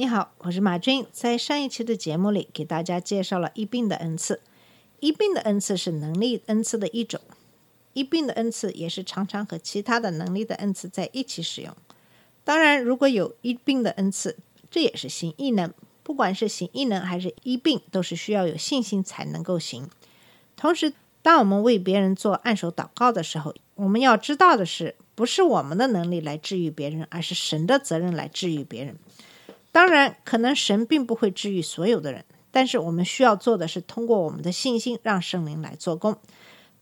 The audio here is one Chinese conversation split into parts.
你好，我是马军。在上一期的节目里，给大家介绍了一病的恩赐。一病的恩赐是能力恩赐的一种，一病的恩赐也是常常和其他的能力的恩赐在一起使用。当然，如果有医病的恩赐，这也是行异能。不管是行异能还是医病，都是需要有信心才能够行。同时，当我们为别人做按手祷告的时候，我们要知道的是，不是我们的能力来治愈别人，而是神的责任来治愈别人。当然，可能神并不会治愈所有的人，但是我们需要做的是通过我们的信心，让圣灵来做工。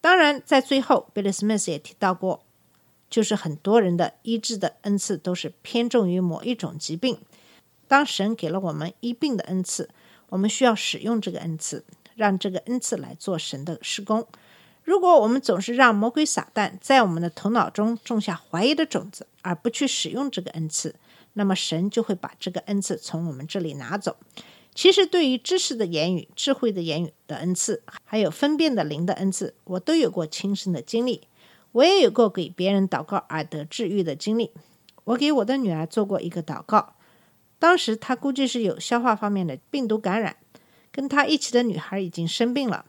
当然，在最后，Billy Smith 也提到过，就是很多人的医治的恩赐都是偏重于某一种疾病。当神给了我们医病的恩赐，我们需要使用这个恩赐，让这个恩赐来做神的施工。如果我们总是让魔鬼撒旦在我们的头脑中种下怀疑的种子，而不去使用这个恩赐，那么神就会把这个恩赐从我们这里拿走。其实，对于知识的言语、智慧的言语的恩赐，还有分辨的灵的恩赐，我都有过亲身的经历。我也有过给别人祷告而得治愈的经历。我给我的女儿做过一个祷告，当时她估计是有消化方面的病毒感染，跟她一起的女孩已经生病了。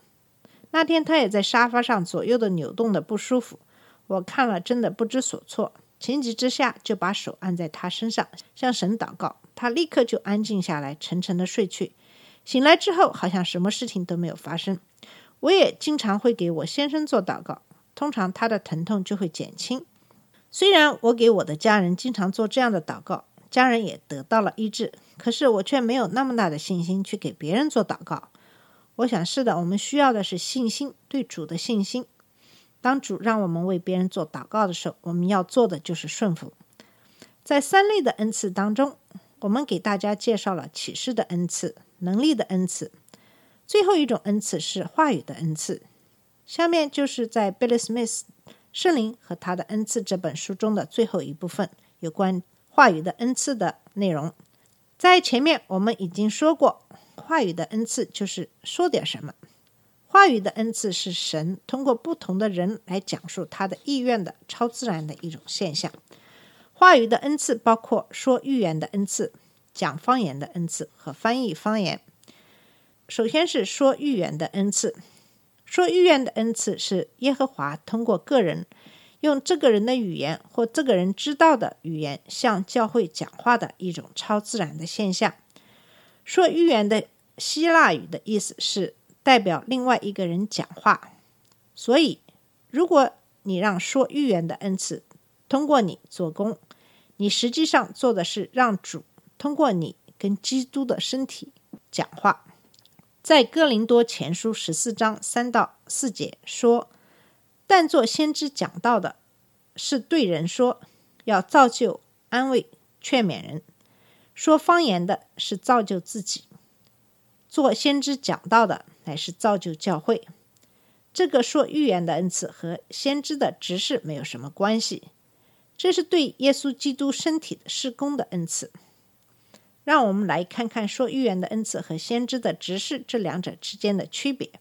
那天他也在沙发上左右的扭动的不舒服，我看了真的不知所措。情急之下，就把手按在他身上，向神祷告。他立刻就安静下来，沉沉的睡去。醒来之后，好像什么事情都没有发生。我也经常会给我先生做祷告，通常他的疼痛就会减轻。虽然我给我的家人经常做这样的祷告，家人也得到了医治，可是我却没有那么大的信心去给别人做祷告。我想是的，我们需要的是信心，对主的信心。当主让我们为别人做祷告的时候，我们要做的就是顺服。在三类的恩赐当中，我们给大家介绍了启示的恩赐、能力的恩赐，最后一种恩赐是话语的恩赐。下面就是在 Billy Smith《圣灵和他的恩赐》这本书中的最后一部分，有关话语的恩赐的内容。在前面我们已经说过，话语的恩赐就是说点什么。话语的恩赐是神通过不同的人来讲述他的意愿的超自然的一种现象。话语的恩赐包括说预言的恩赐、讲方言的恩赐和翻译方言。首先是说预言的恩赐。说预言的恩赐是耶和华通过个人用这个人的语言或这个人知道的语言向教会讲话的一种超自然的现象。说预言的希腊语的意思是代表另外一个人讲话，所以如果你让说预言的恩赐通过你做工，你实际上做的是让主通过你跟基督的身体讲话。在哥林多前书十四章三到四节说：“但做先知讲道的，是对人说，要造就、安慰、劝勉人；说方言的，是造就自己；做先知讲道的，乃是造就教会。”这个说预言的恩赐和先知的执事没有什么关系，这是对耶稣基督身体的施工的恩赐。让我们来看看说预言的恩赐和先知的执事这两者之间的区别。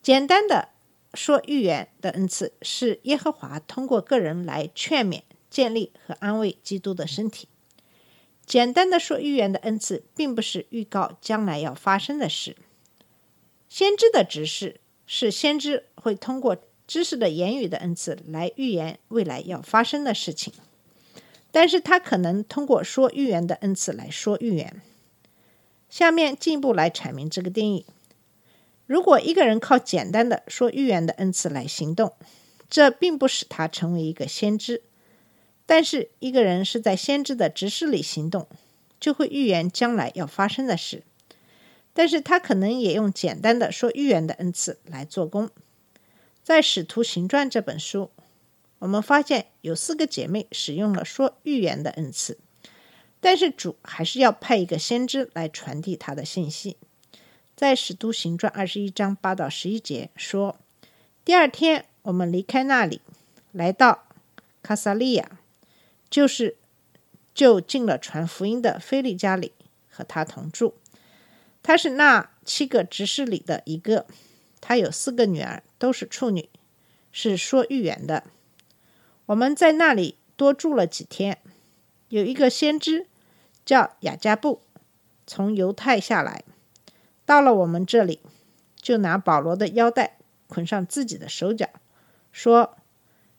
简单的说预言的恩赐是耶和华通过个人来劝勉、建立和安慰基督的身体。简单的说预言的恩赐并不是预告将来要发生的事。先知的指示是先知会通过知识的言语的恩赐来预言未来要发生的事情。但是他可能通过说预言的恩赐来说预言。下面进一步来阐明这个定义：如果一个人靠简单的说预言的恩赐来行动，这并不使他成为一个先知；但是一个人是在先知的指示里行动，就会预言将来要发生的事。但是他可能也用简单的说预言的恩赐来做工。在《使徒行传》这本书。我们发现有四个姐妹使用了说预言的恩赐，但是主还是要派一个先知来传递他的信息。在《使徒行传》二十一章八到十一节说：“第二天，我们离开那里，来到卡萨利亚，就是就进了传福音的菲利家里，和他同住。他是那七个执事里的一个，他有四个女儿，都是处女，是说预言的。我们在那里多住了几天。有一个先知叫雅加布，从犹太下来，到了我们这里，就拿保罗的腰带捆上自己的手脚，说：“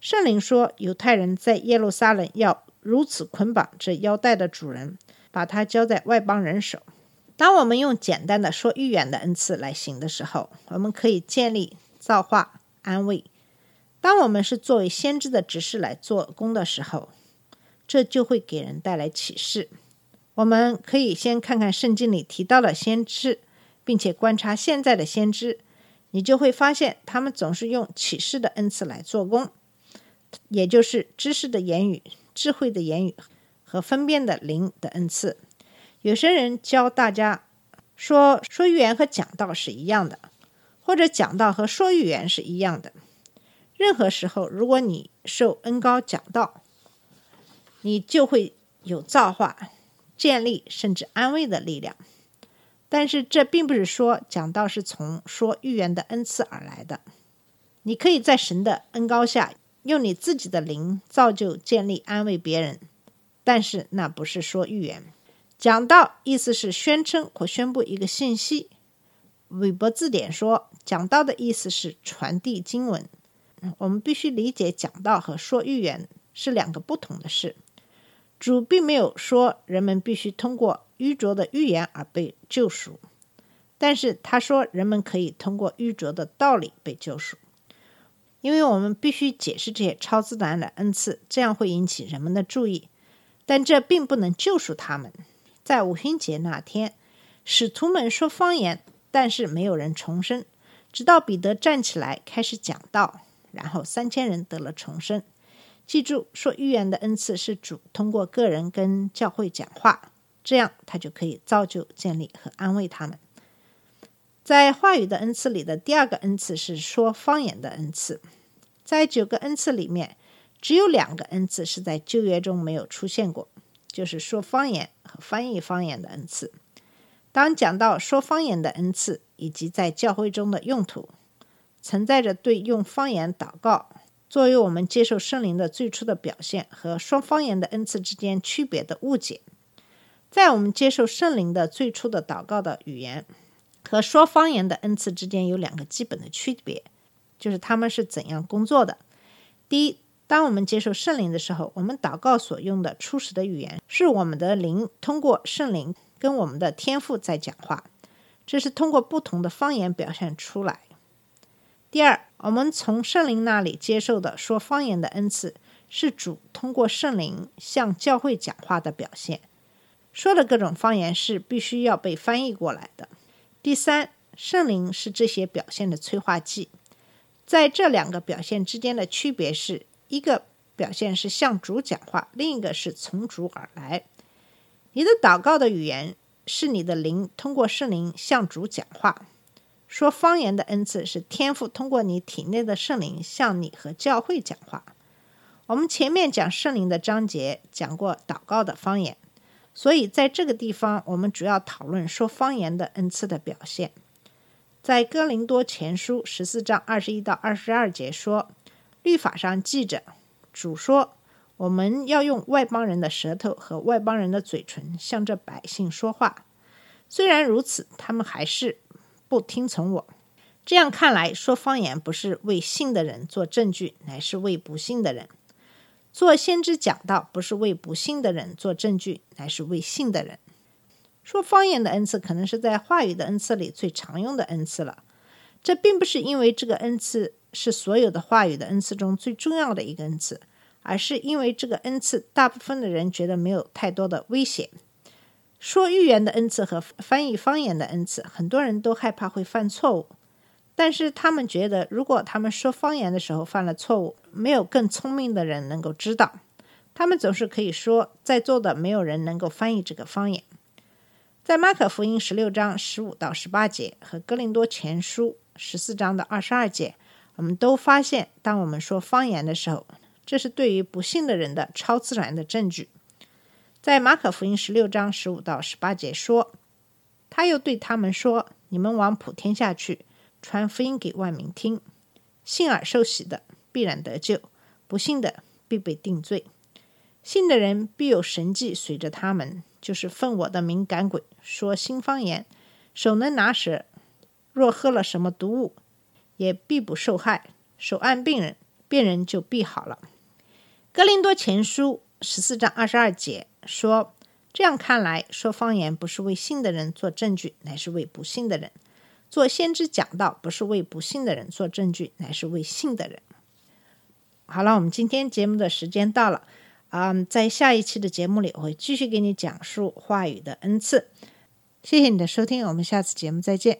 圣灵说，犹太人在耶路撒冷要如此捆绑这腰带的主人，把他交在外邦人手。”当我们用简单的说预言的恩赐来行的时候，我们可以建立、造化、安慰。当我们是作为先知的执事来做工的时候，这就会给人带来启示。我们可以先看看圣经里提到的先知，并且观察现在的先知，你就会发现他们总是用启示的恩赐来做工，也就是知识的言语、智慧的言语和分辨的灵的恩赐。有些人教大家说说预言和讲道是一样的，或者讲道和说预言是一样的。任何时候，如果你受恩高讲道，你就会有造化、建立甚至安慰的力量。但是这并不是说讲道是从说预言的恩赐而来的。你可以在神的恩高下，用你自己的灵造就、建立、安慰别人，但是那不是说预言。讲道意思是宣称或宣布一个信息。韦伯字典说，讲道的意思是传递经文。我们必须理解讲道和说预言是两个不同的事。主并没有说人们必须通过愚拙的预言而被救赎，但是他说人们可以通过愚拙的道理被救赎。因为我们必须解释这些超自然的恩赐，这样会引起人们的注意，但这并不能救赎他们。在五旬节那天，使徒们说方言，但是没有人重生，直到彼得站起来开始讲道，然后三千人得了重生。记住，说预言的恩赐是主通过个人跟教会讲话，这样他就可以造就、建立和安慰他们。在话语的恩赐里的第二个恩赐是说方言的恩赐。在九个恩赐里面，只有两个恩赐是在旧约中没有出现过，就是说方言和翻译方言的恩赐。当讲到说方言的恩赐以及在教会中的用途，存在着对用方言祷告。作为我们接受圣灵的最初的表现和说方言的恩赐之间区别的误解，在我们接受圣灵的最初的祷告的语言和说方言的恩赐之间有两个基本的区别，就是他们是怎样工作的。第一，当我们接受圣灵的时候，我们祷告所用的初始的语言是我们的灵通过圣灵跟我们的天赋在讲话，这是通过不同的方言表现出来。第二，我们从圣灵那里接受的说方言的恩赐，是主通过圣灵向教会讲话的表现。说的各种方言是必须要被翻译过来的。第三，圣灵是这些表现的催化剂。在这两个表现之间的区别是，一个表现是向主讲话，另一个是从主而来。你的祷告的语言是你的灵通过圣灵向主讲话。说方言的恩赐是天赋通过你体内的圣灵向你和教会讲话。我们前面讲圣灵的章节讲过祷告的方言，所以在这个地方我们主要讨论说方言的恩赐的表现。在哥林多前书十四章二十一到二十二节说，律法上记着，主说我们要用外邦人的舌头和外邦人的嘴唇向着百姓说话。虽然如此，他们还是。不听从我，这样看来说方言不是为信的人做证据，乃是为不信的人做先知讲道；不是为不信的人做证据，乃是为信的人说方言的恩赐，可能是在话语的恩赐里最常用的恩赐了。这并不是因为这个恩赐是所有的话语的恩赐中最重要的一个恩赐，而是因为这个恩赐大部分的人觉得没有太多的危险。说预言的恩赐和翻译方言的恩赐，很多人都害怕会犯错误，但是他们觉得，如果他们说方言的时候犯了错误，没有更聪明的人能够知道。他们总是可以说，在座的没有人能够翻译这个方言。在马可福音十六章十五到十八节和哥林多前书十四章的二十二节，我们都发现，当我们说方言的时候，这是对于不信的人的超自然的证据。在马可福音十六章十五到十八节说，他又对他们说：“你们往普天下去，传福音给万民听。信而受洗的必然得救，不信的必被定罪。信的人必有神迹随着他们，就是奉我的名赶鬼，说新方言，手能拿蛇，若喝了什么毒物，也必不受害。手按病人，病人就必好了。”格林多前书十四章二十二节。说，这样看来，说方言不是为信的人做证据，乃是为不信的人做先知讲道；不是为不信的人做证据，乃是为信的人。好了，我们今天节目的时间到了嗯，在下一期的节目里，我会继续给你讲述话语的恩赐。谢谢你的收听，我们下次节目再见。